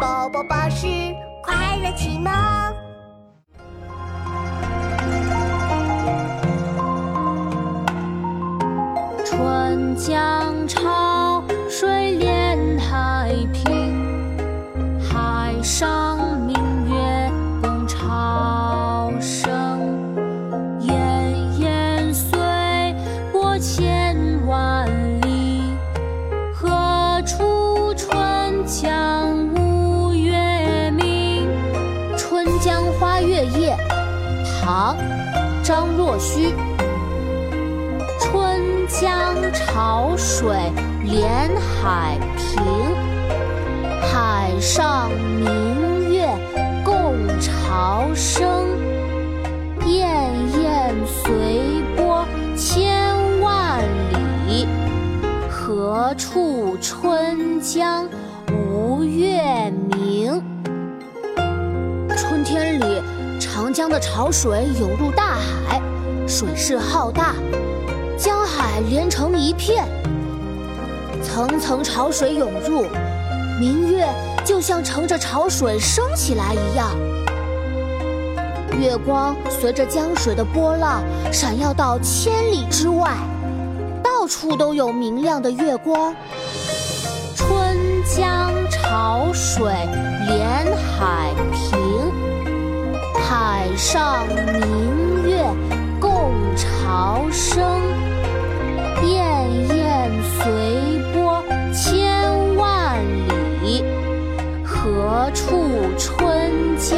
宝宝巴士快乐启蒙。春江潮水连海平，海上唐·张若虚。春江潮水连海平，海上明月共潮生。滟滟随波千万里，何处春江无月明？长江的潮水涌入大海，水势浩大。江海连成一片，层层潮水涌入，明月就像乘着潮水升起来一样。月光随着江水的波浪闪耀到千里之外，到处都有明亮的月光。春江潮水连海平，海上明月共潮生。滟滟随波千万里，何处春江